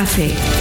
Café.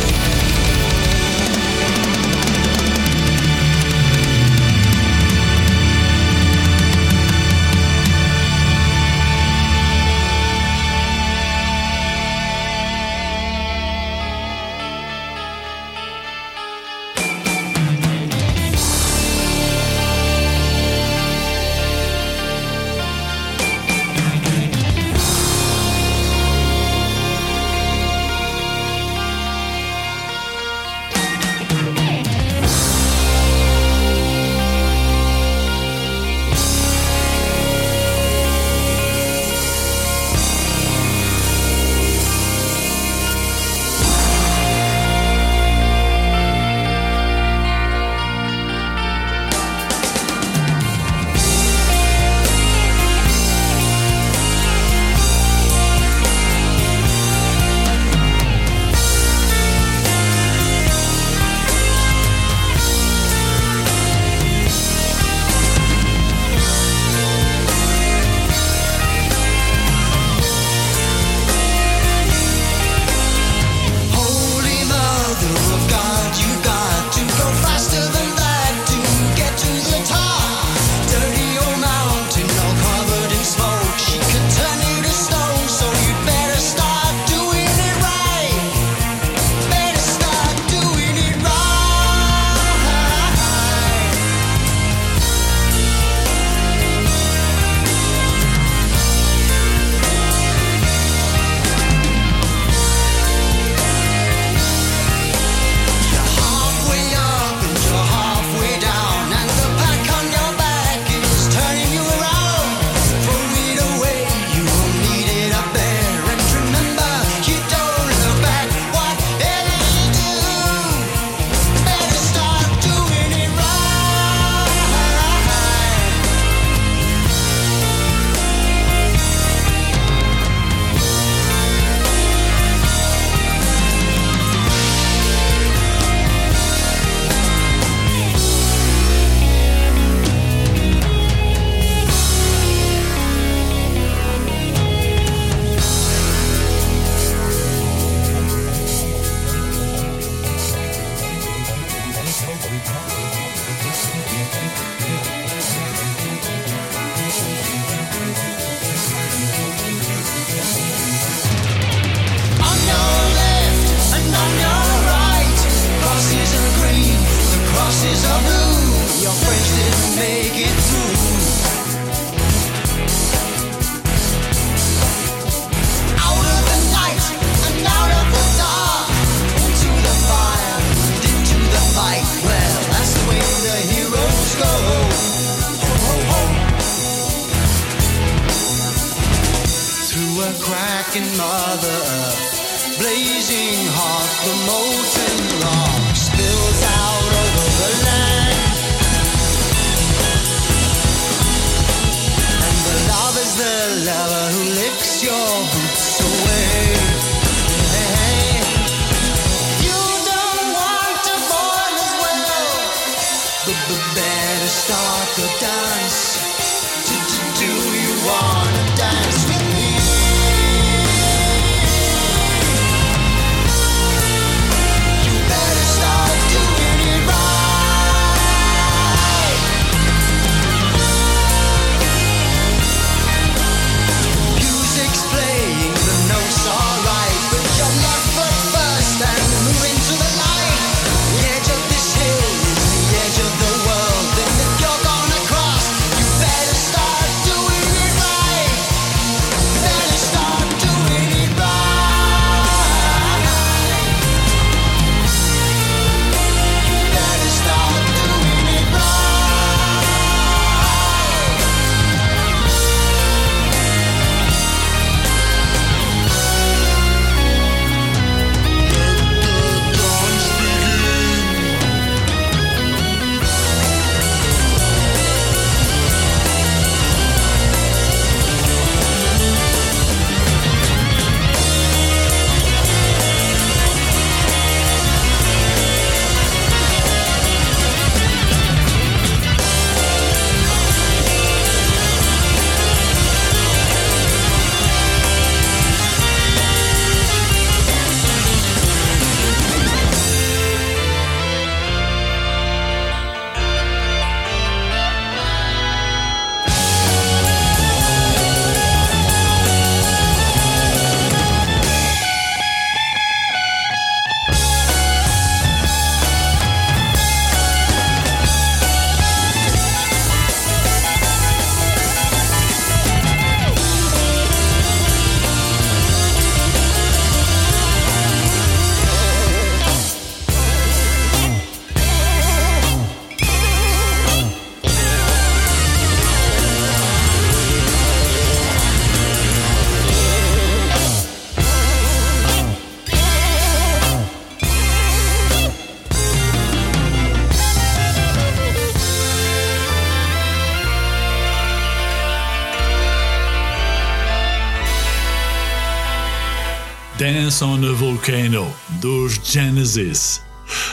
Volcano, dos Genesis.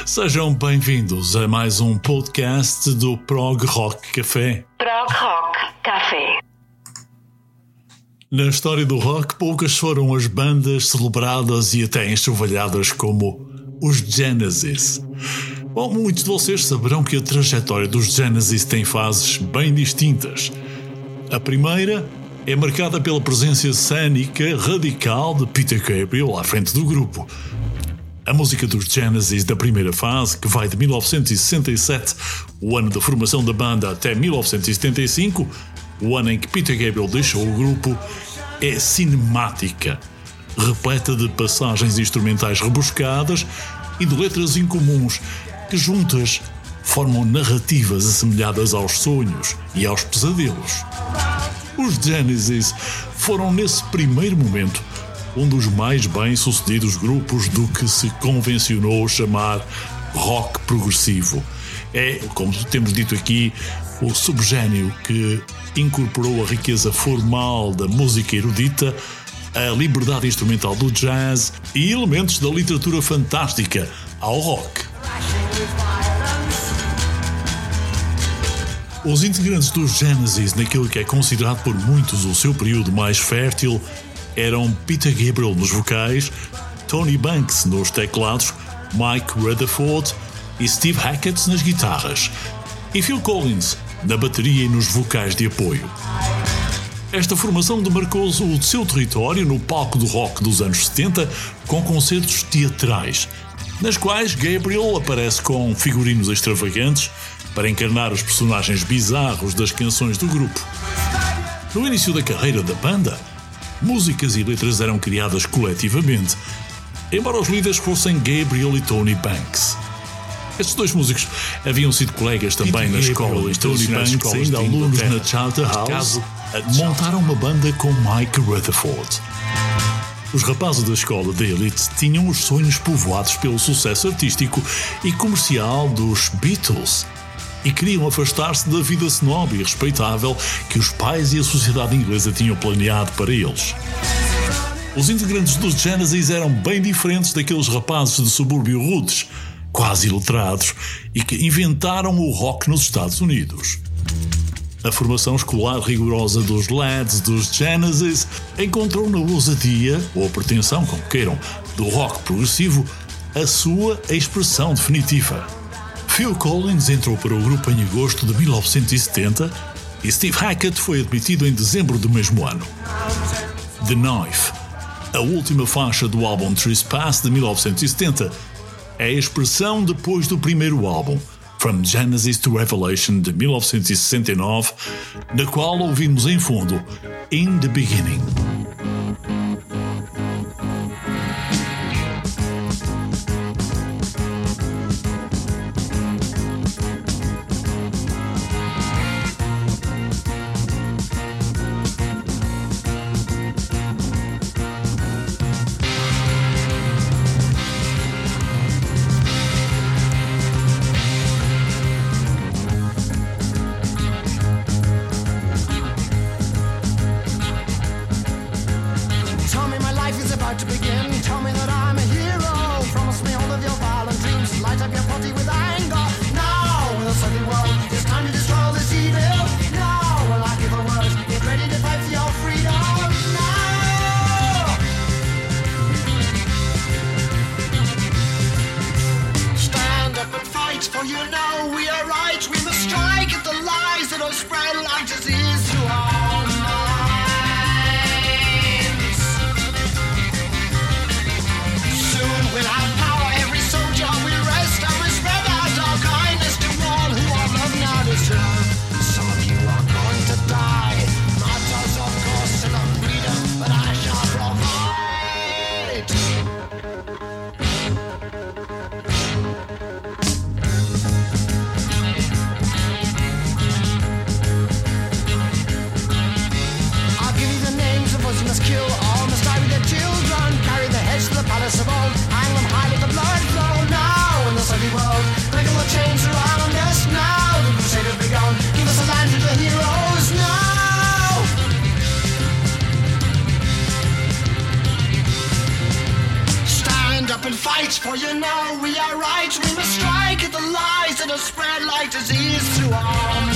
Sejam bem-vindos a mais um podcast do Prog Rock Café. Prog Rock Café. Na história do rock, poucas foram as bandas celebradas e até enxovalhadas como os Genesis. Bom, muitos de vocês saberão que a trajetória dos Genesis tem fases bem distintas. A primeira é marcada pela presença cênica radical de Peter Gabriel à frente do grupo. A música dos Genesis da primeira fase, que vai de 1967, o ano da formação da banda, até 1975, o ano em que Peter Gabriel deixou o grupo, é cinemática, repleta de passagens instrumentais rebuscadas e de letras incomuns que juntas formam narrativas assemelhadas aos sonhos e aos pesadelos. Os Genesis foram, nesse primeiro momento, um dos mais bem-sucedidos grupos do que se convencionou chamar rock progressivo. É, como temos dito aqui, o subgênio que incorporou a riqueza formal da música erudita, a liberdade instrumental do jazz e elementos da literatura fantástica ao rock. Os integrantes dos Genesis, naquilo que é considerado por muitos o seu período mais fértil, eram Peter Gabriel nos vocais, Tony Banks nos teclados, Mike Rutherford e Steve Hackett nas guitarras, e Phil Collins na bateria e nos vocais de apoio. Esta formação demarcou o seu território no palco do rock dos anos 70 com concertos teatrais, nas quais Gabriel aparece com figurinos extravagantes para encarnar os personagens bizarros das canções do grupo. No início da carreira da banda, músicas e letras eram criadas coletivamente, embora os líderes fossem Gabriel e Tony Banks. Estes dois músicos haviam sido colegas também na escola e Tony Banks, ainda alunos na Charterhouse, montaram uma banda com Mike Rutherford. Os rapazes da escola da Elite tinham os sonhos povoados pelo sucesso artístico e comercial dos Beatles e queriam afastar-se da vida snob e respeitável que os pais e a sociedade inglesa tinham planeado para eles. Os integrantes dos Genesis eram bem diferentes daqueles rapazes de subúrbio rudes, quase iletrados, e que inventaram o rock nos Estados Unidos. A formação escolar rigorosa dos lads dos Genesis encontrou na ousadia, ou a pretensão, como queiram, do rock progressivo, a sua expressão definitiva. Phil Collins entrou para o grupo em agosto de 1970 e Steve Hackett foi admitido em dezembro do mesmo ano. The Knife, a última faixa do álbum Trespass de 1970, é a expressão depois do primeiro álbum, From Genesis to Revelation de 1969, na qual ouvimos em fundo In the Beginning. And fight, for you know we are right. We must strike at the lies that have spread like disease through our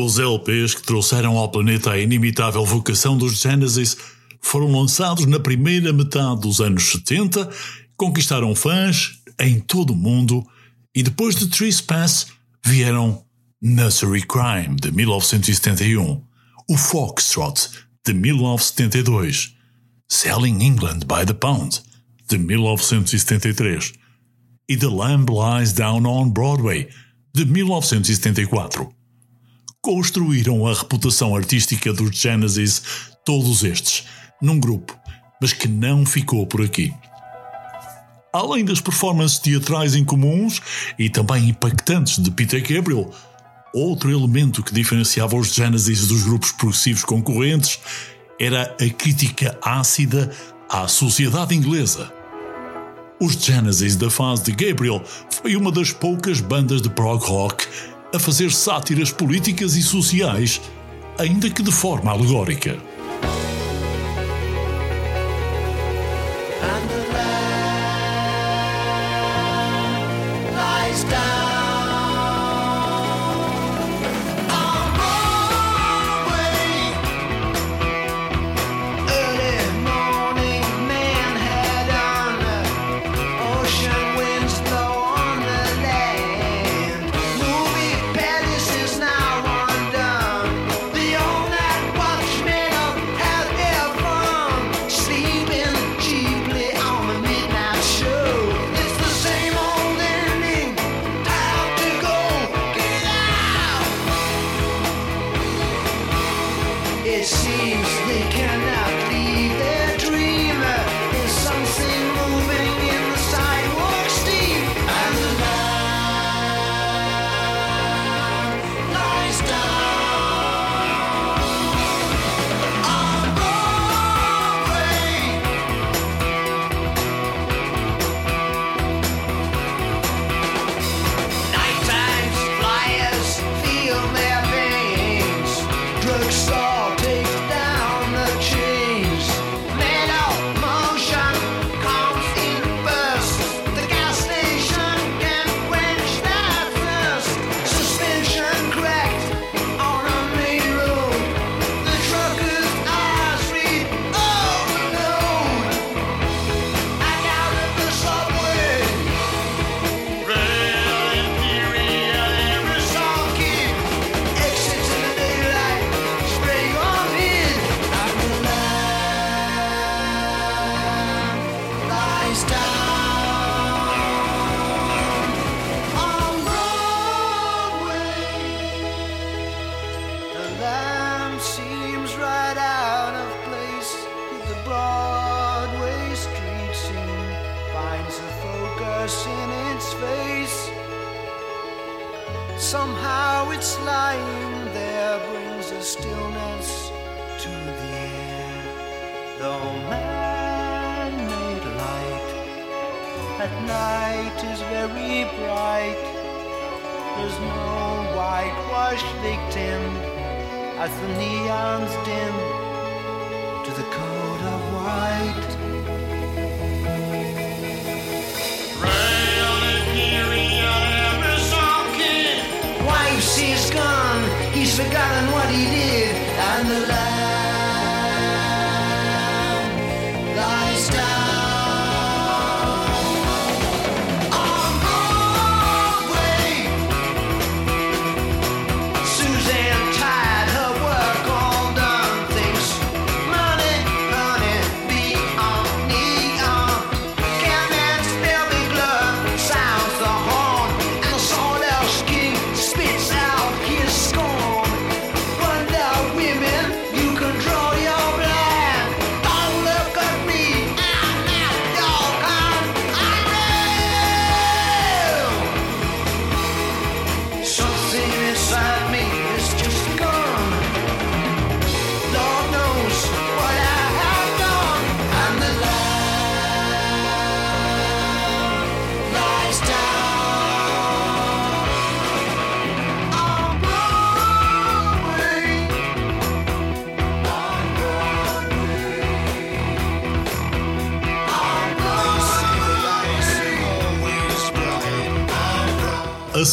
Os LPs que trouxeram ao planeta a inimitável vocação dos Genesis foram lançados na primeira metade dos anos 70, conquistaram fãs em todo o mundo e depois de Trespass vieram Nursery Crime de 1971, o Foxtrot de 1972, Selling England by the Pound de 1973 e The Lamb Lies Down on Broadway de 1974 construíram a reputação artística dos Genesis, todos estes, num grupo, mas que não ficou por aqui. Além das performances teatrais incomuns e também impactantes de Peter Gabriel, outro elemento que diferenciava os Genesis dos grupos progressivos concorrentes era a crítica ácida à sociedade inglesa. Os Genesis da fase de Gabriel foi uma das poucas bandas de prog rock a fazer sátiras políticas e sociais, ainda que de forma alegórica.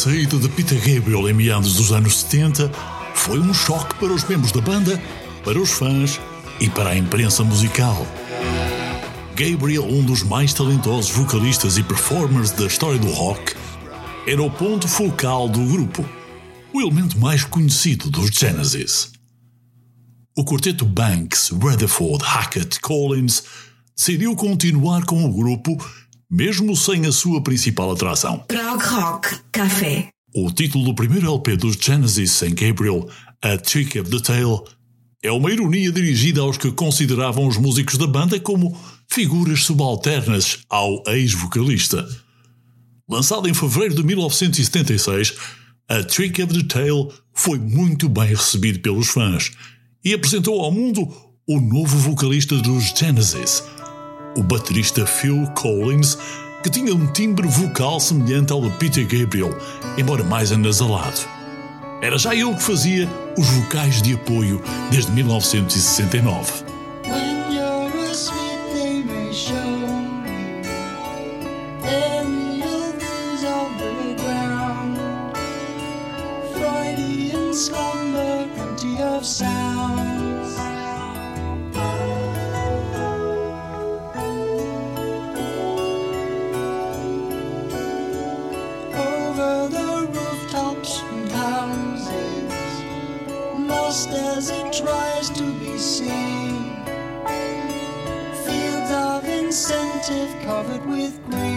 Saída de Peter Gabriel em meados dos anos 70 foi um choque para os membros da banda, para os fãs e para a imprensa musical. Gabriel, um dos mais talentosos vocalistas e performers da história do rock, era o ponto focal do grupo, o elemento mais conhecido dos Genesis. O quarteto Banks, Rutherford, Hackett, Collins decidiu continuar com o grupo, mesmo sem a sua principal atração. Prog Rock Café. O título do primeiro LP dos Genesis sem Gabriel, A Trick of the Tail, é uma ironia dirigida aos que consideravam os músicos da banda como figuras subalternas ao ex-vocalista. Lançado em fevereiro de 1976, A Trick of the Tail foi muito bem recebido pelos fãs e apresentou ao mundo o novo vocalista dos Genesis, o baterista Phil Collins, que tinha um timbre vocal semelhante ao de Peter Gabriel, embora mais anasalado. Era já ele que fazia os vocais de apoio desde 1969. Lost as it tries to be seen. Fields of incentive covered with green.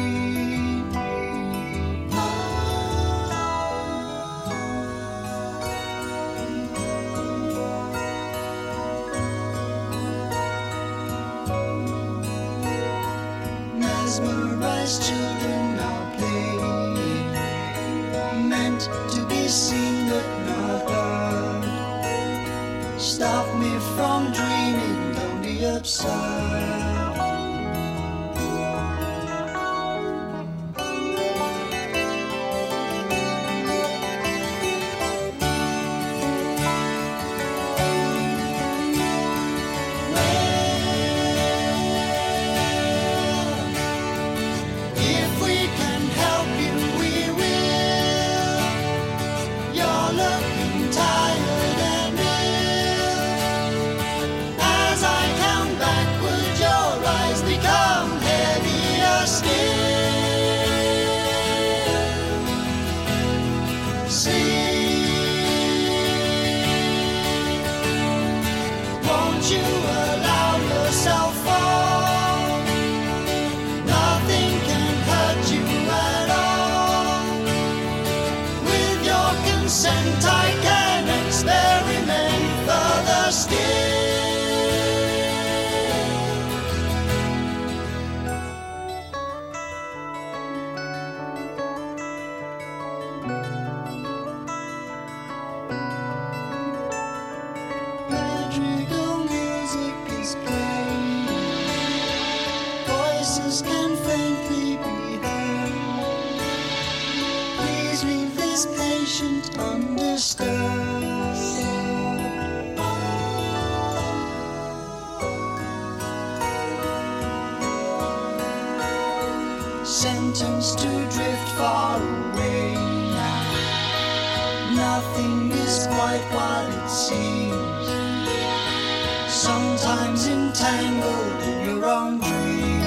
Nothing is quite what it seems. Sometimes entangled in your own dream.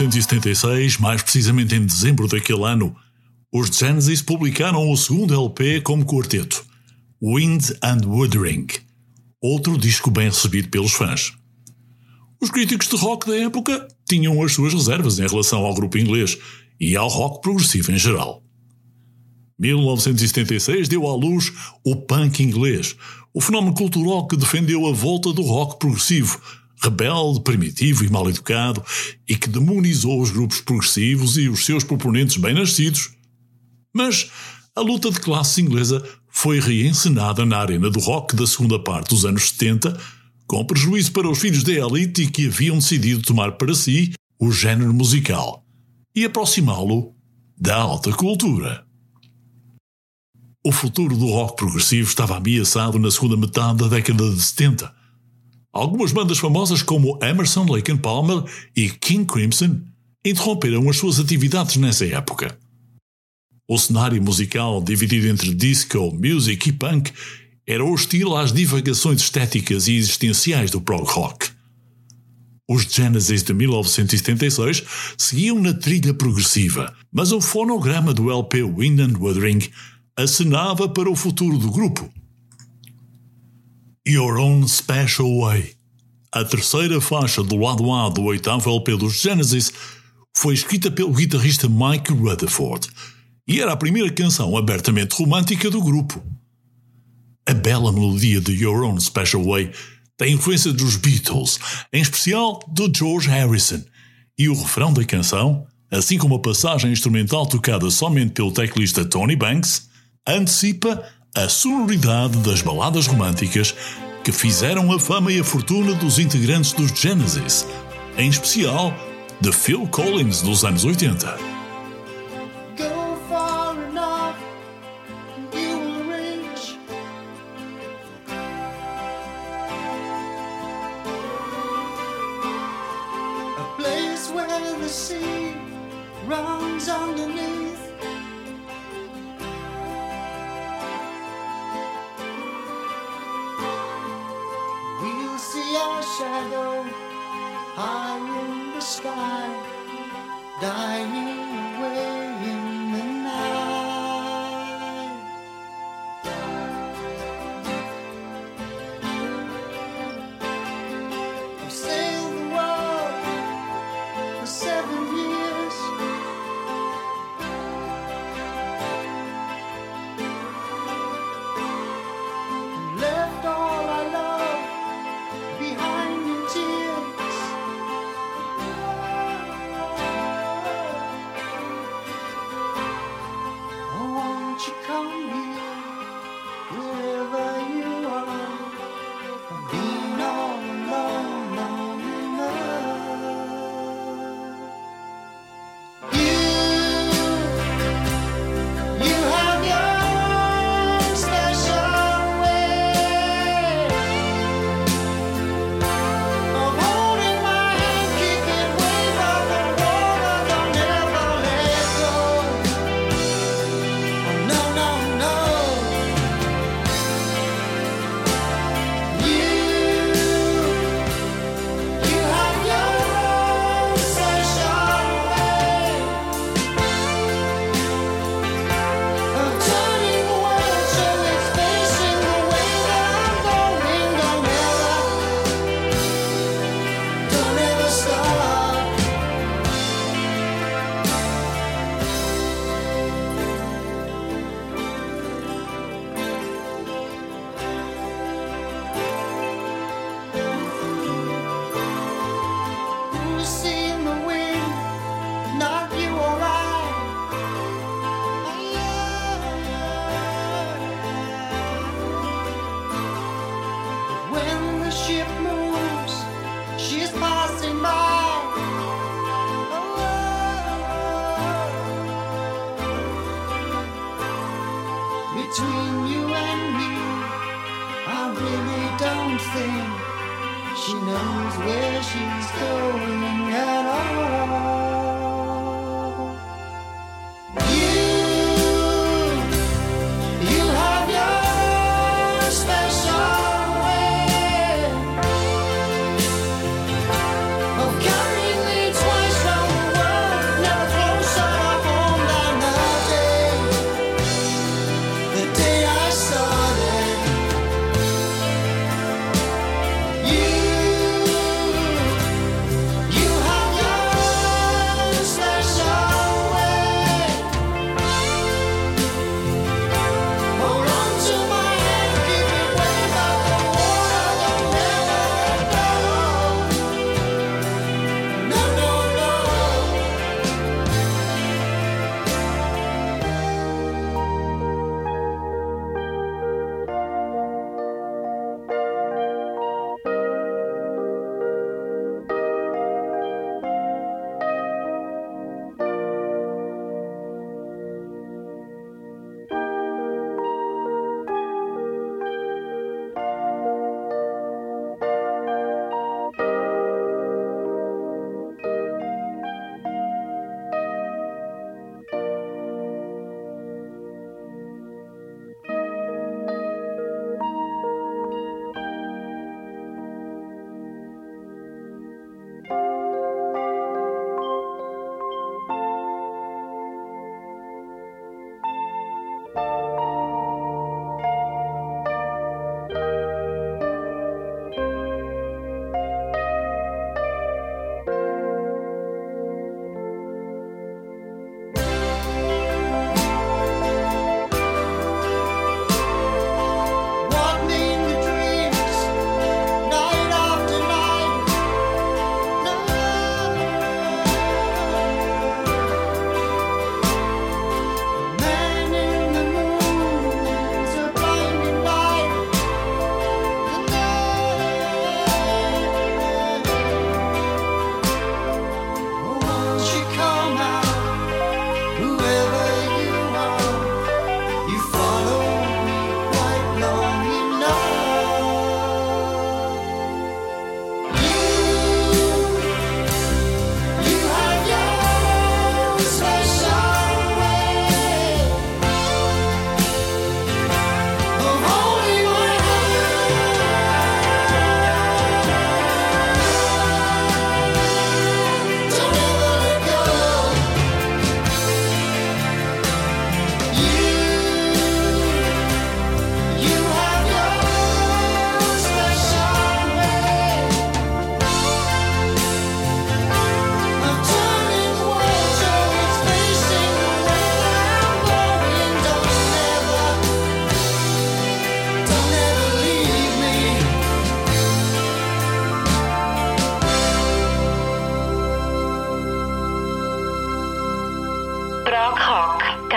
1976, mais precisamente em dezembro daquele ano, os Genesis publicaram o segundo LP como quarteto, Wind and Wuthering, outro disco bem recebido pelos fãs. Os críticos de rock da época tinham as suas reservas em relação ao grupo inglês e ao rock progressivo em geral. 1976 deu à luz o punk inglês, o fenómeno cultural que defendeu a volta do rock progressivo, rebelde, primitivo e mal educado, e que demonizou os grupos progressivos e os seus proponentes bem-nascidos. Mas a luta de classe inglesa foi reencenada na arena do rock da segunda parte dos anos 70, com prejuízo para os filhos da elite que haviam decidido tomar para si o género musical e aproximá-lo da alta cultura. O futuro do rock progressivo estava ameaçado na segunda metade da década de 70. Algumas bandas famosas como Emerson, Lake and Palmer e King Crimson interromperam as suas atividades nessa época. O cenário musical, dividido entre disco, music e punk, era hostil às divagações estéticas e existenciais do prog rock. Os Genesis de 1976 seguiam na trilha progressiva, mas o fonograma do LP Wind and Wuthering acenava para o futuro do grupo. Your Own Special Way, a terceira faixa do lado A do oitavo LP dos Genesis, foi escrita pelo guitarrista Mike Rutherford e era a primeira canção abertamente romântica do grupo. A bela melodia de Your Own Special Way tem influência dos Beatles, em especial do George Harrison, e o refrão da canção, assim como a passagem instrumental tocada somente pelo teclista Tony Banks, antecipa a sonoridade das baladas românticas que fizeram a fama e a fortuna dos integrantes dos Genesis, em especial de Phil Collins dos anos 80.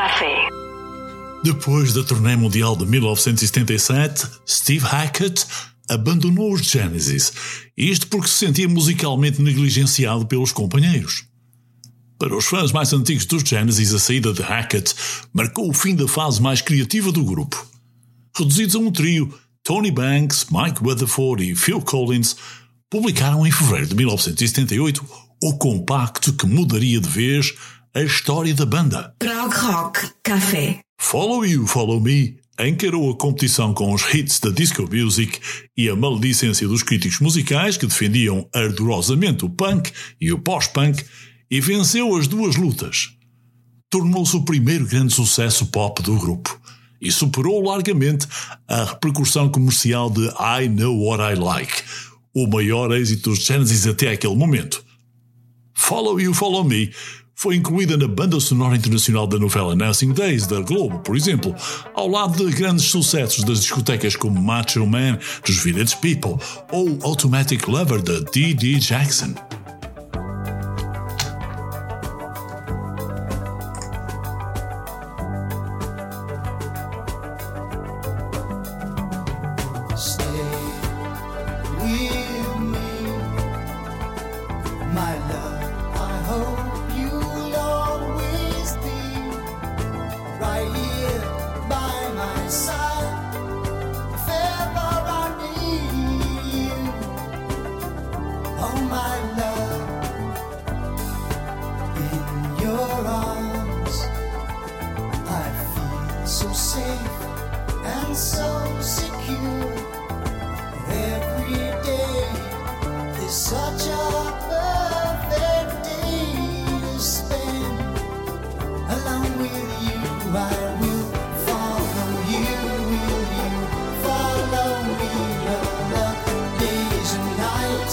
Café. Depois da turnê mundial de 1977, Steve Hackett abandonou os Genesis, isto porque se sentia musicalmente negligenciado pelos companheiros. Para os fãs mais antigos dos Genesis, a saída de Hackett marcou o fim da fase mais criativa do grupo. Reduzidos a um trio, Tony Banks, Mike Rutherford e Phil Collins publicaram em fevereiro de 1978 o compacto que mudaria de vez a história da banda. Prog Rock Café. Follow You, Follow Me encarou a competição com os hits da disco music e a maledicência dos críticos musicais que defendiam ardorosamente o punk e o pós-punk e venceu as duas lutas. Tornou-se o primeiro grande sucesso pop do grupo e superou largamente a repercussão comercial de I Know What I Like, o maior êxito dos Genesis até aquele momento. Follow You, Follow Me foi incluída na banda sonora internacional da novela Nursing Days da Globo, por exemplo, ao lado de grandes sucessos das discotecas como Macho Man dos Village People ou Automatic Lover da D.D. Jackson.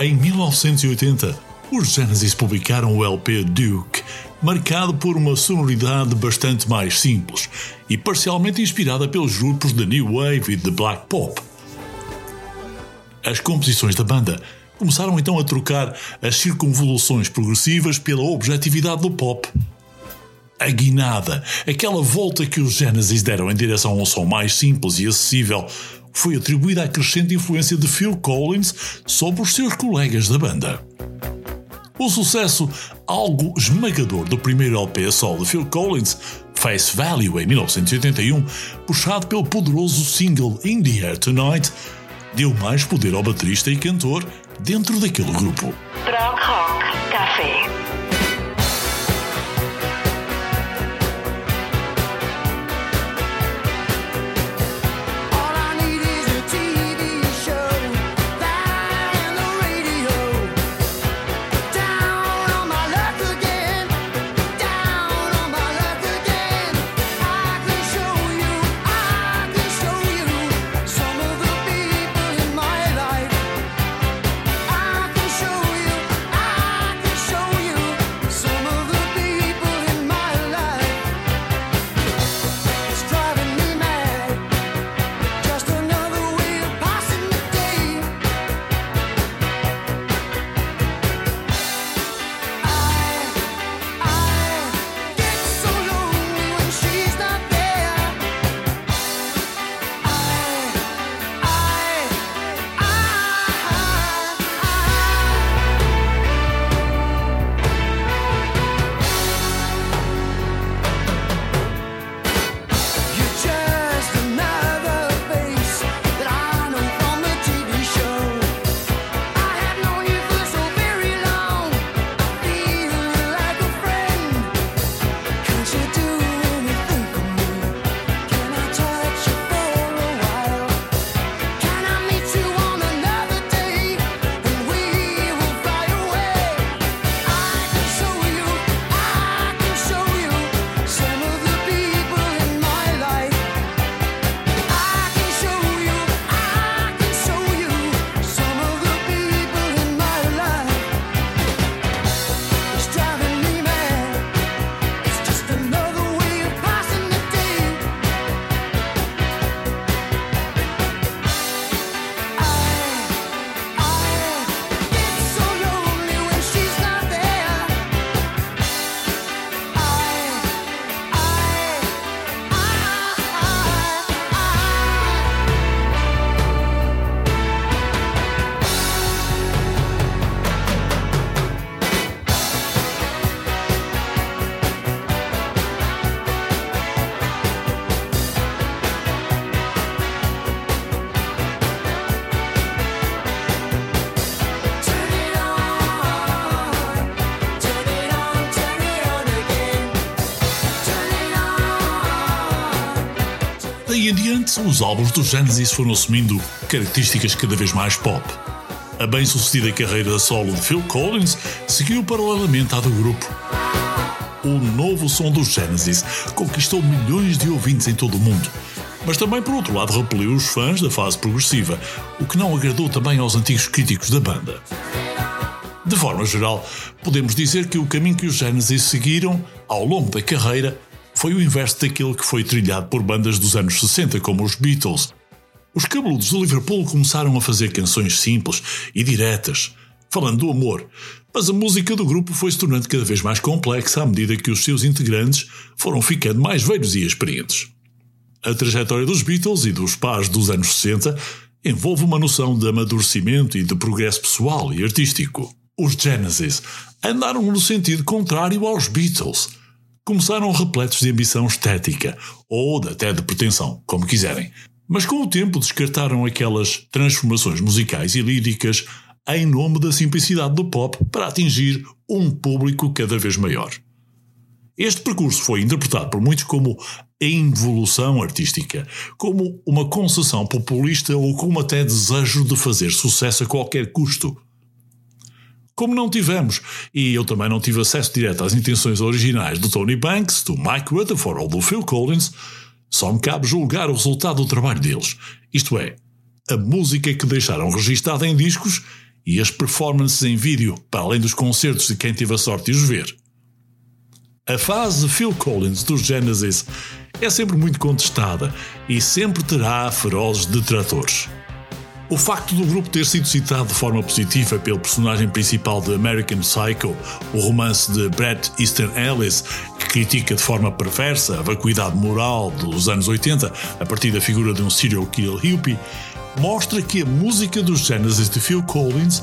Em 1980, os Genesis publicaram o LP Duke, marcado por uma sonoridade bastante mais simples e parcialmente inspirada pelos grupos de New Wave e de Black Pop. As composições da banda começaram então a trocar as circunvoluções progressivas pela objetividade do pop. A guinada, aquela volta que os Genesis deram em direção a um som mais simples e acessível, foi atribuída à crescente influência de Phil Collins sobre os seus colegas da banda. O sucesso algo esmagador do primeiro LP solo de Phil Collins, Face Value, em 1981, puxado pelo poderoso single In the Air Tonight, deu mais poder ao baterista e cantor dentro daquele grupo. Rock Café. Os álbuns do Genesis foram assumindo características cada vez mais pop. A bem-sucedida carreira solo de Phil Collins seguiu paralelamente à do grupo. O novo som do Genesis conquistou milhões de ouvintes em todo o mundo, mas também, por outro lado, repeliu os fãs da fase progressiva, o que não agradou também aos antigos críticos da banda. De forma geral, podemos dizer que o caminho que os Genesis seguiram ao longo da carreira foi o inverso daquele que foi trilhado por bandas dos anos 60, como os Beatles. Os cabeludos do Liverpool começaram a fazer canções simples e diretas, falando do amor, mas a música do grupo foi se tornando cada vez mais complexa à medida que os seus integrantes foram ficando mais velhos e experientes. A trajetória dos Beatles e dos pais dos anos 60 envolve uma noção de amadurecimento e de progresso pessoal e artístico. Os Genesis andaram no sentido contrário aos Beatles. Começaram repletos de ambição estética, ou até de pretensão, como quiserem. Mas com o tempo descartaram aquelas transformações musicais e líricas em nome da simplicidade do pop para atingir um público cada vez maior. Este percurso foi interpretado por muitos como involução artística, como uma concessão populista ou como até desejo de fazer sucesso a qualquer custo. Como não tivemos, e eu também não tive acesso direto às intenções originais do Tony Banks, do Mike Rutherford ou do Phil Collins, só me cabe julgar o resultado do trabalho deles, isto é, a música que deixaram registada em discos e as performances em vídeo, para além dos concertos de quem teve a sorte de os ver. A fase Phil Collins dos Genesis é sempre muito contestada e sempre terá ferozes detratores. O facto do grupo ter sido citado de forma positiva pelo personagem principal de American Psycho, o romance de Bret Easton Ellis, que critica de forma perversa a vacuidade moral dos anos 80 a partir da figura de um serial killer hippie, mostra que a música dos Genesis de Phil Collins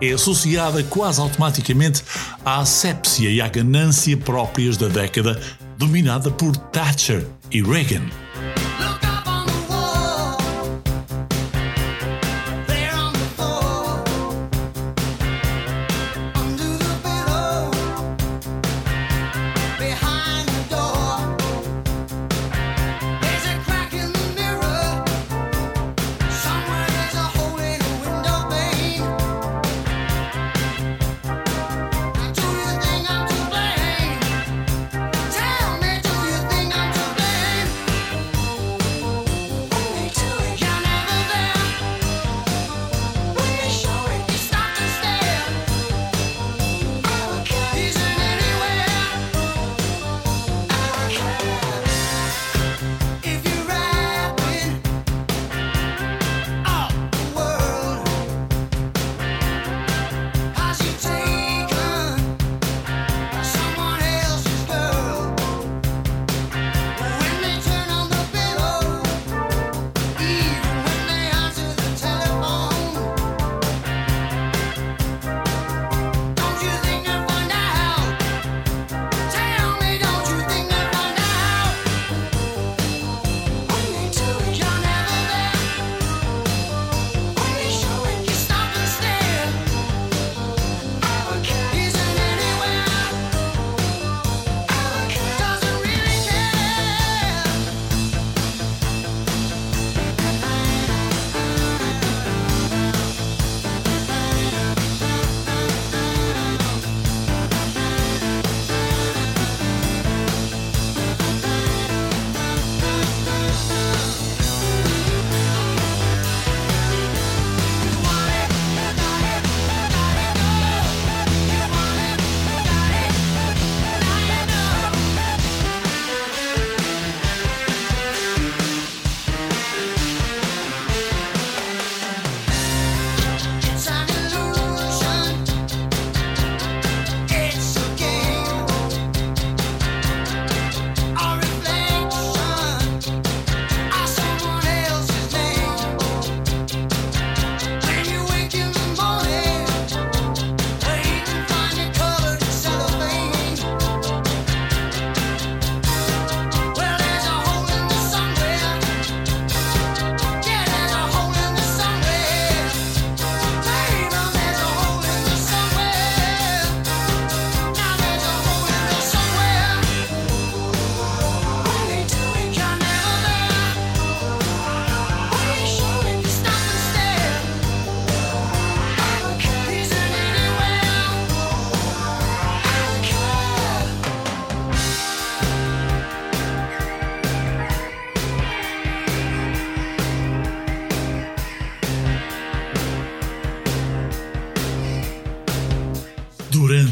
é associada quase automaticamente à asepsia e à ganância próprias da década dominada por Thatcher e Reagan.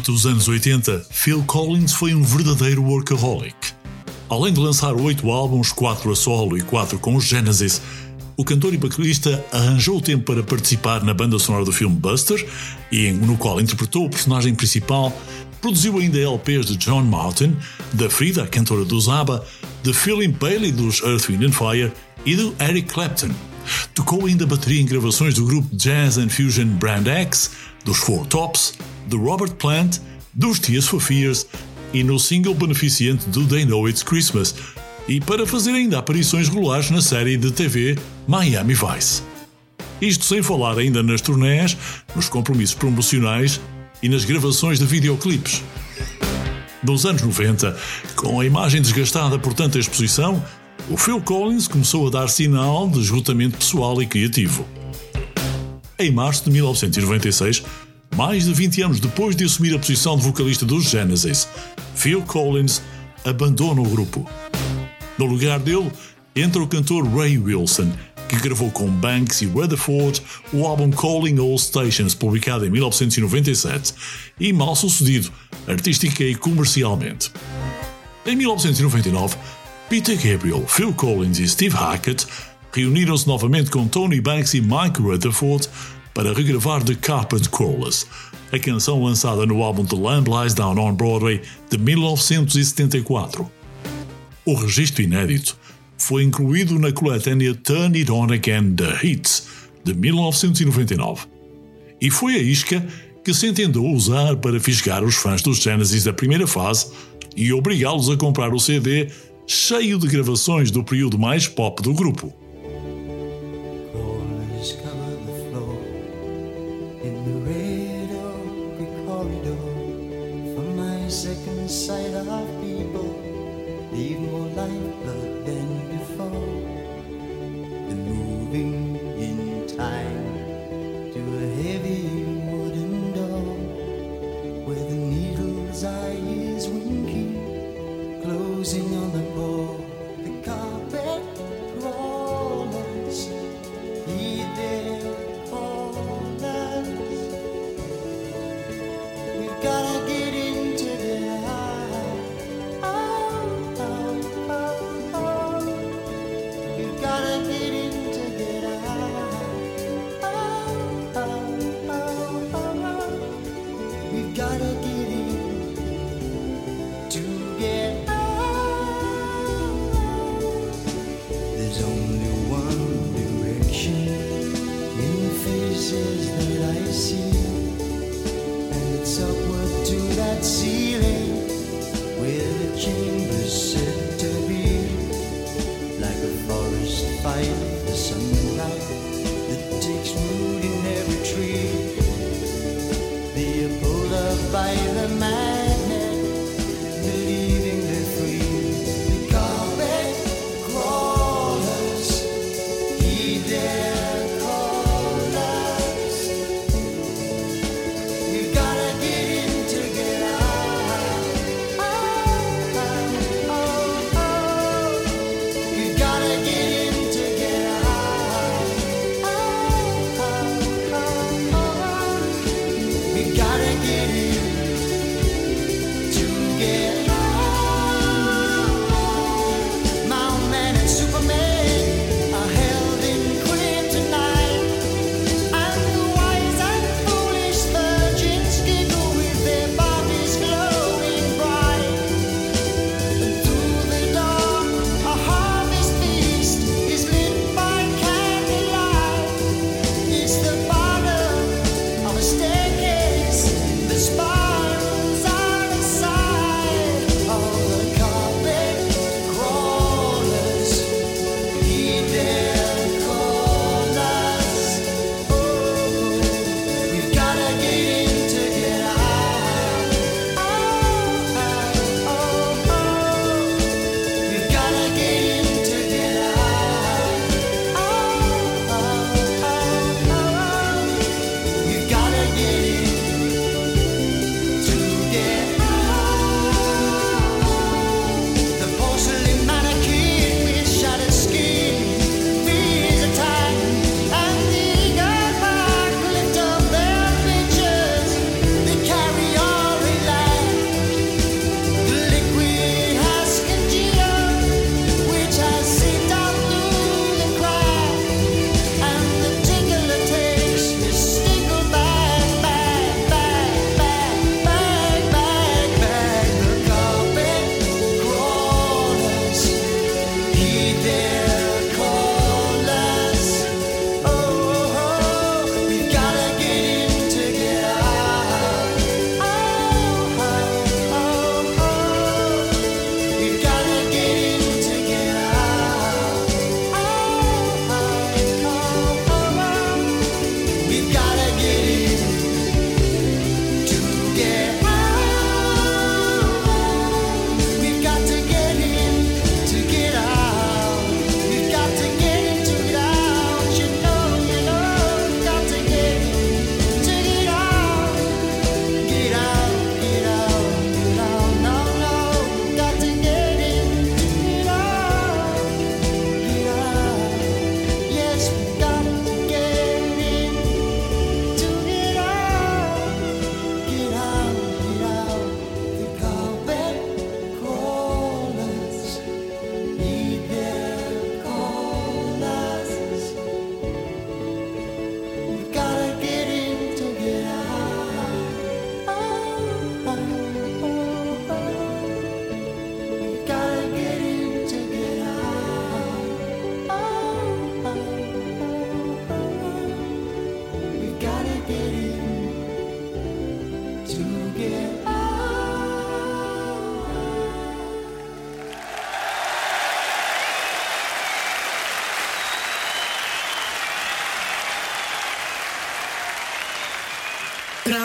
Durante os anos 80, Phil Collins foi um verdadeiro workaholic. Além de lançar oito álbuns, quatro a solo e quatro com os Genesis, o cantor e baterista arranjou tempo para participar na banda sonora do filme Buster, e no qual interpretou o personagem principal, produziu ainda LPs de John Martin, da Frida, cantora dos ABBA, de Phil Bailey dos Earth, Wind and Fire e do Eric Clapton. Tocou ainda bateria em gravações do grupo Jazz and Fusion Brand X, dos Four Tops, do Robert Plant, dos Tears for Fears e no single beneficente do They Know It's Christmas, e para fazer ainda aparições regulares na série de TV Miami Vice. Isto sem falar ainda nas turnés, nos compromissos promocionais e nas gravações de videoclipes. Nos anos 90, com a imagem desgastada por tanta exposição, o Phil Collins começou a dar sinal de esgotamento pessoal e criativo. Em março de 1996, mais de 20 anos depois de assumir a posição de vocalista dos Genesis, Phil Collins abandona o grupo. No lugar dele entra o cantor Ray Wilson, que gravou com Banks e Rutherford o álbum Calling All Stations, publicado em 1997, e mal sucedido, artística e comercialmente. Em 1999, Peter Gabriel, Phil Collins e Steve Hackett reuniram-se novamente com Tony Banks e Mike Rutherford para regravar The Carpet Crawlers, a canção lançada no álbum The Lamb Lies Down on Broadway de 1974. O registro inédito foi incluído na coletânea Turn It On Again The Hits de 1999 E foi a isca que se entendeu usar para fisgar os fãs dos Genesis da primeira fase e obrigá-los a comprar o CD cheio de gravações do período mais pop do grupo.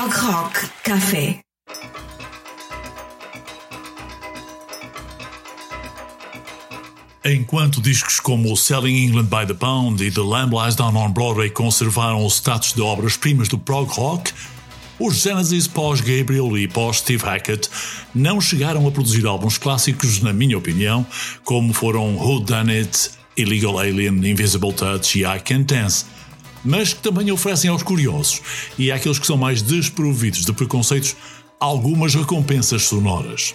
Prog Rock Café. Enquanto discos como Selling England by the Pound e The Lamb Lies Down on Broadway conservaram o status de obras-primas do prog rock, os Genesis pós-Gabriel e pós-Steve Hackett não chegaram a produzir álbuns clássicos, na minha opinião, como foram Who Done It, Illegal Alien, Invisible Touch e I Can Dance, mas que também oferecem aos curiosos e àqueles que são mais desprovidos de preconceitos algumas recompensas sonoras.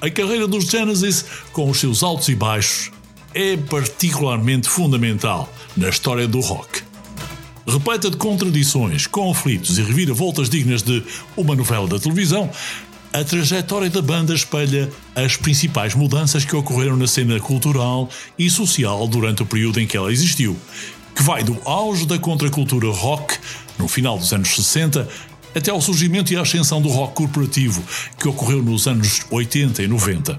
A carreira dos Genesis, com os seus altos e baixos, é particularmente fundamental na história do rock. Repleta de contradições, conflitos e reviravoltas dignas de uma novela da televisão, a trajetória da banda espelha as principais mudanças que ocorreram na cena cultural e social durante o período em que ela existiu, que vai do auge da contracultura rock, no final dos anos 60, até ao surgimento e à ascensão do rock corporativo, que ocorreu nos anos 80 e 90.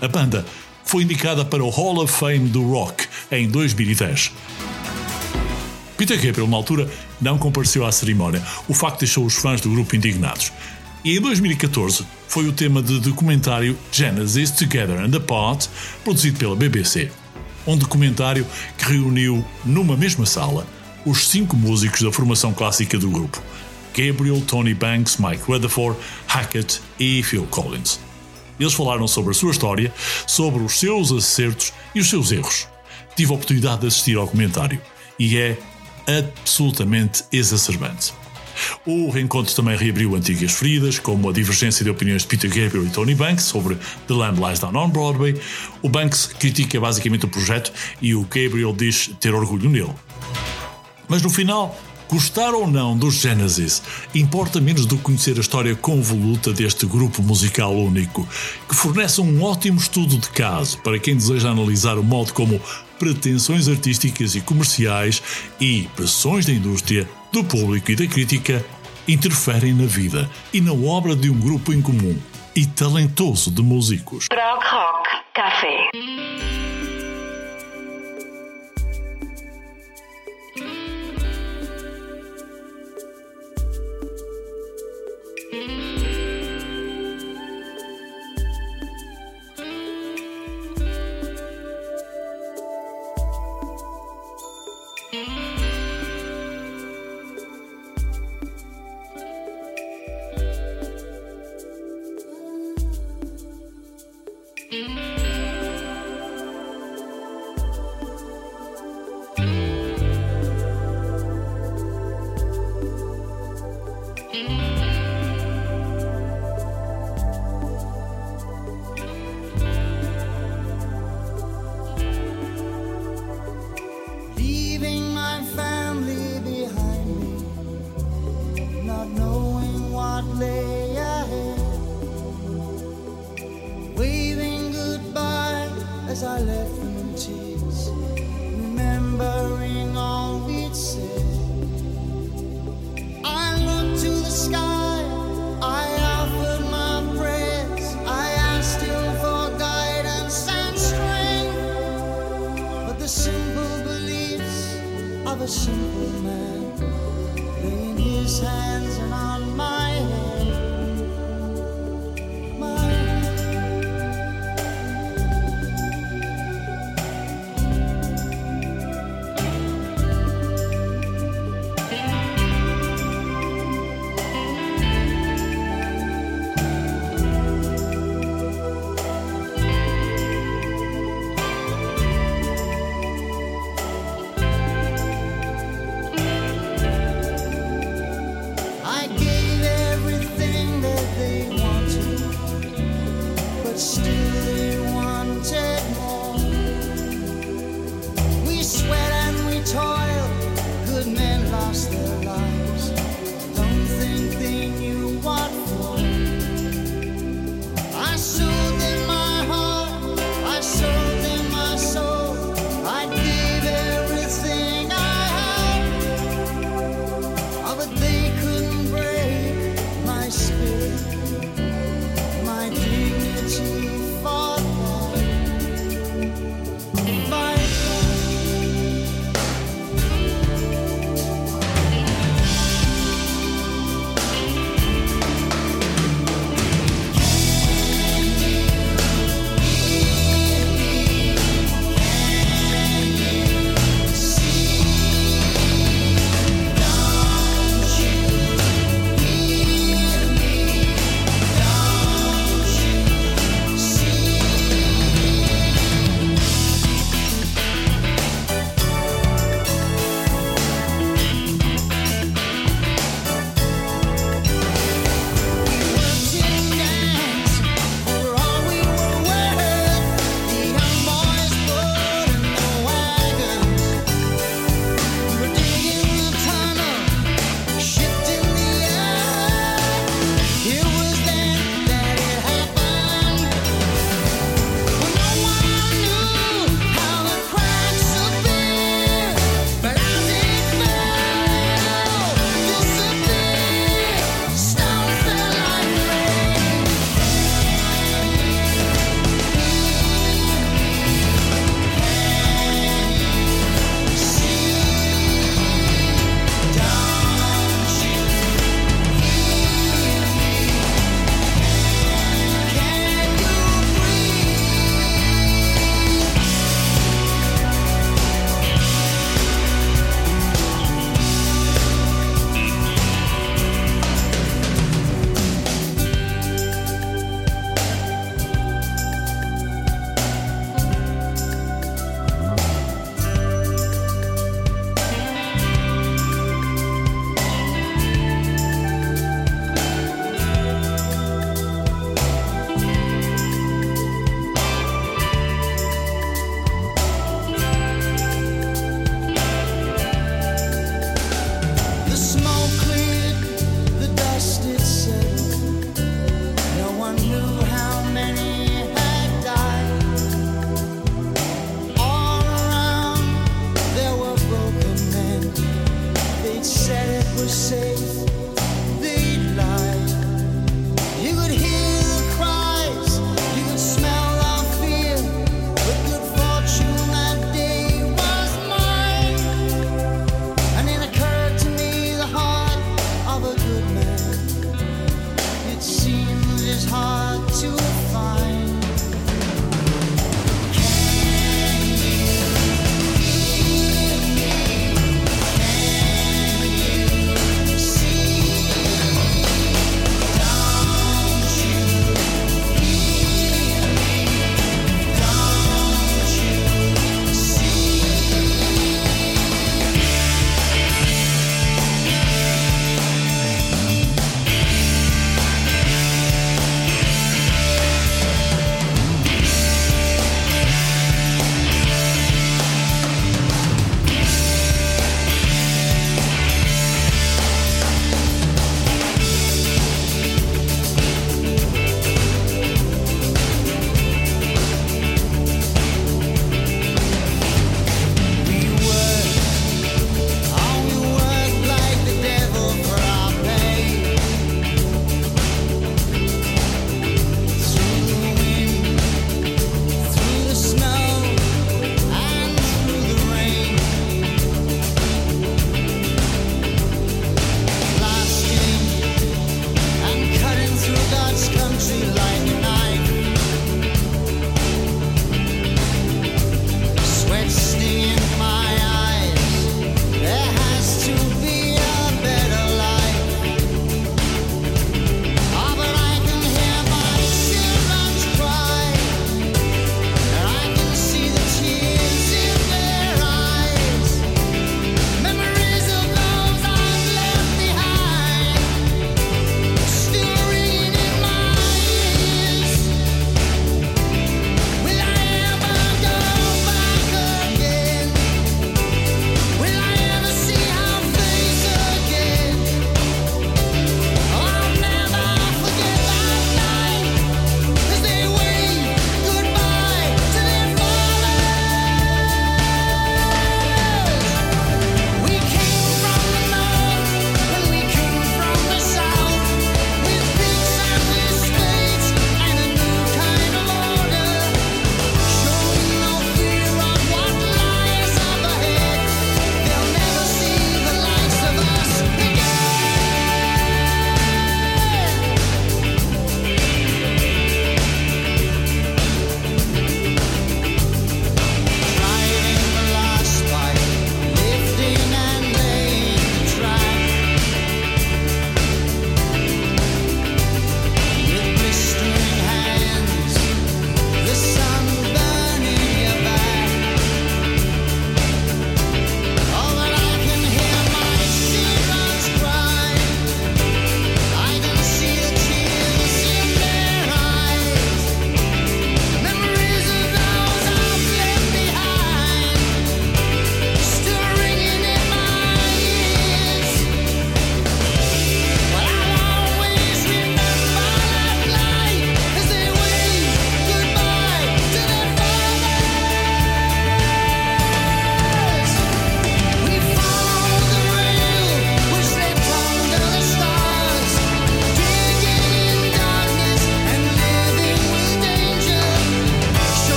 A banda foi indicada para o Hall of Fame do Rock em 2010. Peter Gabriel, na altura, não compareceu à cerimónia, o facto deixou os fãs do grupo indignados. E em 2014 foi o tema de documentário Genesis Together and Apart, produzido pela BBC. Um documentário que reuniu numa mesma sala os cinco músicos da formação clássica do grupo: Gabriel, Tony Banks, Mike Rutherford, Hackett e Phil Collins. Eles falaram sobre a sua história, sobre os seus acertos e os seus erros. Tive a oportunidade de assistir ao comentário e é absolutamente exacerbante. O reencontro também reabriu antigas feridas, como a divergência de opiniões de Peter Gabriel e Tony Banks sobre The Land Lies Down on Broadway. O Banks critica basicamente o projeto e o Gabriel diz ter orgulho nele. Mas no final, Gostar ou não dos Genesis importa menos do que conhecer a história convoluta deste grupo musical único, que fornece um ótimo estudo de caso para quem deseja analisar o modo como pretensões artísticas e comerciais e pressões da indústria, do público e da crítica interferem na vida e na obra de um grupo em comum e talentoso de músicos. Prog Rock Café.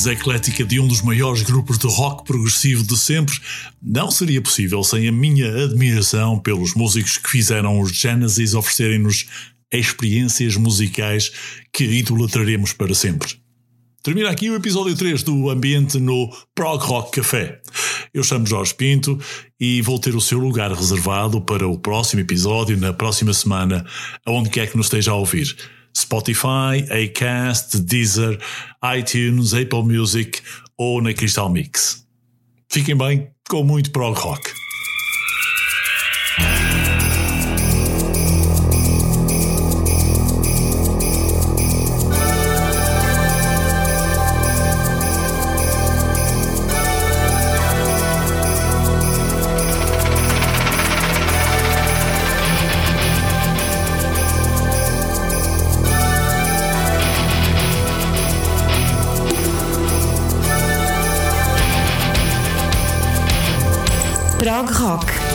Análise eclética de um dos maiores grupos de rock progressivo de sempre não seria possível sem a minha admiração pelos músicos que fizeram os Genesis oferecerem-nos experiências musicais que idolatraremos para sempre. Termina aqui o episódio 3 do Ambiente no Prog Rock Café. Eu chamo Jorge Pinto e vou ter o seu lugar reservado para o próximo episódio na próxima semana, aonde quer que nos esteja a ouvir. Spotify, Acast, Deezer, iTunes, Apple Music ou na Crystal Mix. Fiquem bem com muito prog rock.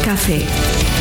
Café.